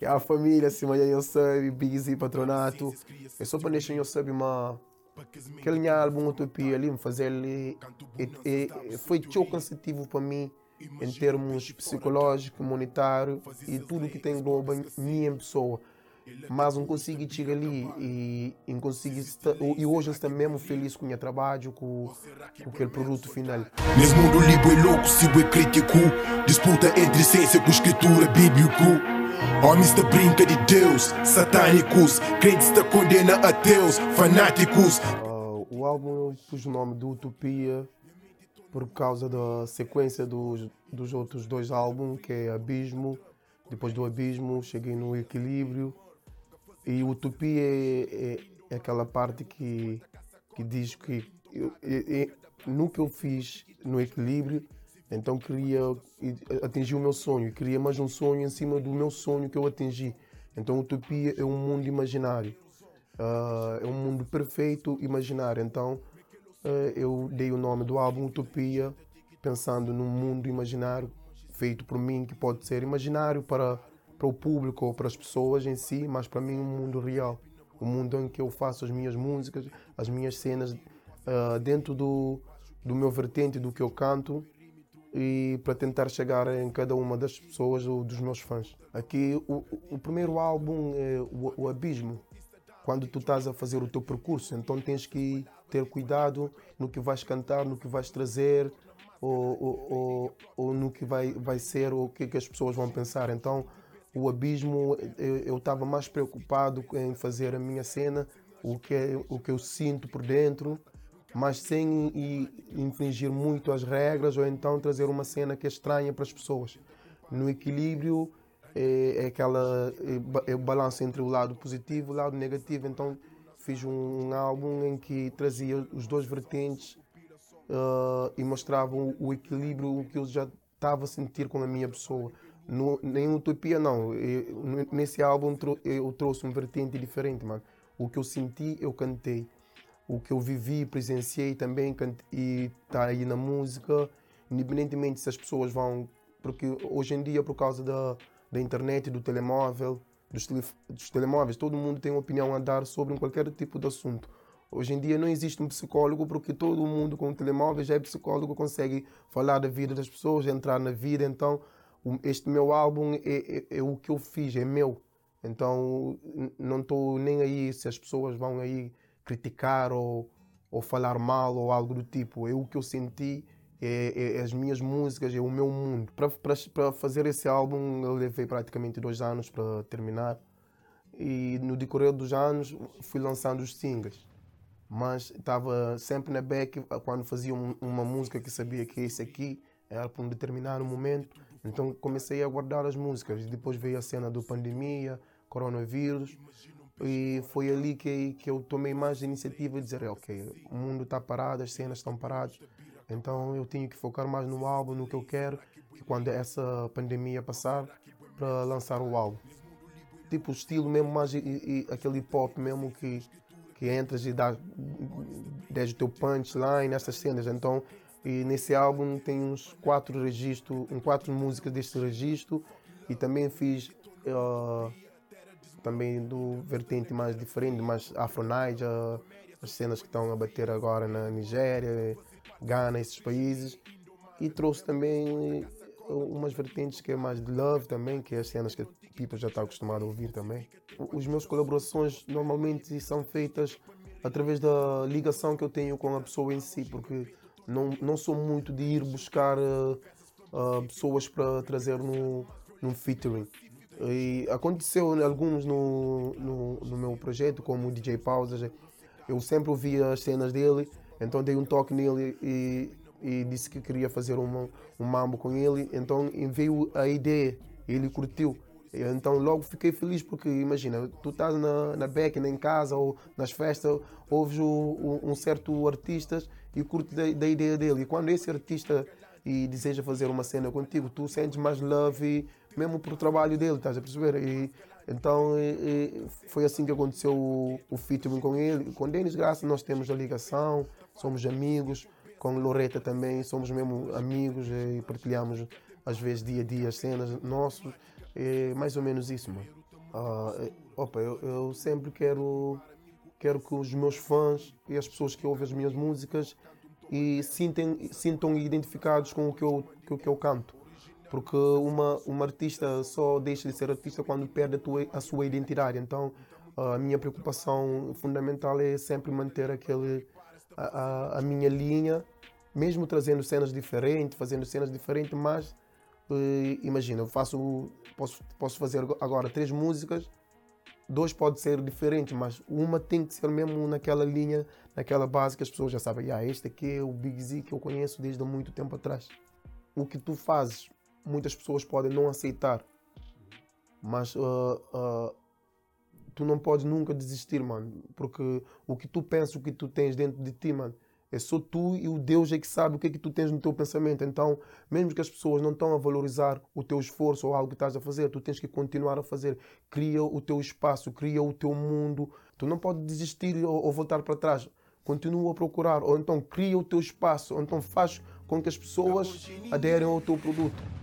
E a família, assim, mas eu sei, busy, patronato. Eu só para deixar eu saber uma aquele álbum Utopia ali, me fazer ali, foi tão cansativo para mim em termos psicológico, monetário e tudo que tem engloba minha pessoa. Mas não consigo chegar ali e, e, consigo estar, e hoje estou mesmo feliz com o meu trabalho, com, com aquele produto final. Nesse mundo livre e louco, se é crítico, disputa entre ciência com escritura bíblico. Homens da brinca de Deus, satânicos, crentes da condena ateus, fanáticos. Uh, o álbum pus o nome de Utopia por causa da sequência dos, dos outros dois álbuns, que é Abismo. Depois do Abismo, cheguei no Equilíbrio. E Utopia é, é, é aquela parte que, que diz que eu, é, no que eu fiz no Equilíbrio, então queria atingir o meu sonho. Queria mais um sonho em cima do meu sonho que eu atingi. Então Utopia é um mundo imaginário. Uh, é um mundo perfeito imaginário. Então eh, eu dei o nome do álbum Utopia, pensando num mundo imaginário feito por mim, que pode ser imaginário para, para o público ou para as pessoas em si, mas para mim um mundo real. Um mundo em que eu faço as minhas músicas, as minhas cenas uh, dentro do, do meu vertente, do que eu canto e para tentar chegar em cada uma das pessoas ou dos meus fãs. Aqui o, o primeiro álbum é o, o Abismo, quando tu estás a fazer o teu percurso, então tens que ter cuidado no que vais cantar, no que vais trazer, ou, ou, ou, ou no que vai, vai ser, ou o que, que as pessoas vão pensar. Então, o abismo, eu estava mais preocupado em fazer a minha cena, o que, é, o que eu sinto por dentro, mas sem infringir muito as regras, ou então trazer uma cena que é estranha para as pessoas. No equilíbrio, é, é aquela é, é o balanço entre o lado positivo e o lado negativo. Então fiz um, um álbum em que trazia os dois vertentes uh, e mostrava o, o, equilíbrio que eu já estava a sentir com a minha pessoa. No, nem Utopia não. Eu, nesse álbum eu trouxe um vertente diferente, mano. O que eu senti, eu cantei. O que eu vivi, presenciei também e está aí na música, independentemente se as pessoas vão. Porque hoje em dia, por causa da, da internet, do telemóvel, dos, tele, dos telemóveis, todo mundo tem uma opinião a dar sobre qualquer tipo de assunto. Hoje em dia não existe um psicólogo porque todo mundo com telemóvel já é psicólogo, consegue falar da vida das pessoas, entrar na vida. Então, este meu álbum é, é, é o que eu fiz, é meu. Então, não estou nem aí se as pessoas vão aí criticar ou, ou falar mal ou algo do tipo. É o que eu senti é, é, as minhas músicas, é o meu mundo. Para fazer esse álbum, eu levei praticamente dois anos para terminar. E no decorrer dos anos, fui lançando os singles. Mas estava sempre na back, quando fazia um, uma música que sabia que esse aqui era para um determinado momento. Então comecei a guardar as músicas. Depois veio a cena do pandemia, coronavírus. E foi ali que, que eu tomei mais iniciativa de dizer: ok, o mundo está parado, as cenas estão paradas então eu tenho que focar mais no álbum, no que eu quero, que quando essa pandemia passar, para lançar o álbum. Tipo, o estilo mesmo mais e, e, aquele pop mesmo que, que entras e dá, desde o teu punchline, nessas cenas. Então, e nesse álbum tem uns quatro registros, um quatro músicas deste registro e também fiz uh, também do vertente mais diferente, mais afro-niger, as cenas que estão a bater agora na Nigéria, Ghana, esses países. E trouxe também eh, umas vertentes que é mais de love também, que é as cenas que a Pipa já está acostumado a ouvir também. Os meus colaborações normalmente são feitas através da ligação que eu tenho com a pessoa em si, porque não, não sou muito de ir buscar uh, uh, pessoas para trazer no, no featuring. E aconteceu alguns no, no, no, meu projeto, como o DJ Pausas. Eu sempre ouvia as cenas dele então dei um toque nele e, e disse que queria fazer uma, um mambo com ele. Então veio a ideia, ele curtiu. Então logo fiquei feliz porque imagina, tu estás na, na back, em casa ou nas festas, ouves o, o, um certo artista e curte da, da, ideia dele. E quando esse artista e deseja fazer uma cena contigo, tu sentes mais love mesmo por trabalho dele, estás a perceber? E, então e, e foi assim que aconteceu o, o featuring com ele. Com Denis Graça nós temos a ligação, somos amigos. Com Loreta também somos mesmo amigos e partilhamos às vezes dia a dia as cenas nossos. É mais ou menos isso, mano. Uh, opa, eu, eu, sempre quero, quero que os meus fãs e as pessoas que ouvem as minhas músicas e sintem, sintam identificados com o que eu, com o que eu canto. Porque uma, uma artista só deixa de ser artista quando perde a, tua, a sua identidade. Então, a minha preocupação fundamental é sempre manter aquele, a, a, a minha linha, mesmo trazendo cenas diferentes, fazendo cenas diferentes, mas uh, imagina, eu faço, posso, posso fazer agora três músicas, dois pode ser diferentes, mas uma tem que ser mesmo naquela linha, naquela base que as pessoas já sabem, ah, este aqui é o Big Z que eu conheço desde muito tempo atrás. O que tu fazes muitas pessoas podem não aceitar. Mas uh, uh, tu não podes nunca desistir, mano. Porque o que tu pensas, o que tu tens dentro de ti, mano, é só tu e o Deus é que sabe o que é que tu tens no teu pensamento. Então, mesmo que as pessoas não estão a valorizar o teu esforço ou algo que estás a fazer, tu tens que continuar a fazer. Cria o teu espaço, cria o teu mundo. Tu não podes desistir ou, ou voltar para trás. Continua a procurar. Ou então cria o teu espaço. Ou então faz com que as pessoas aderem ao teu produto.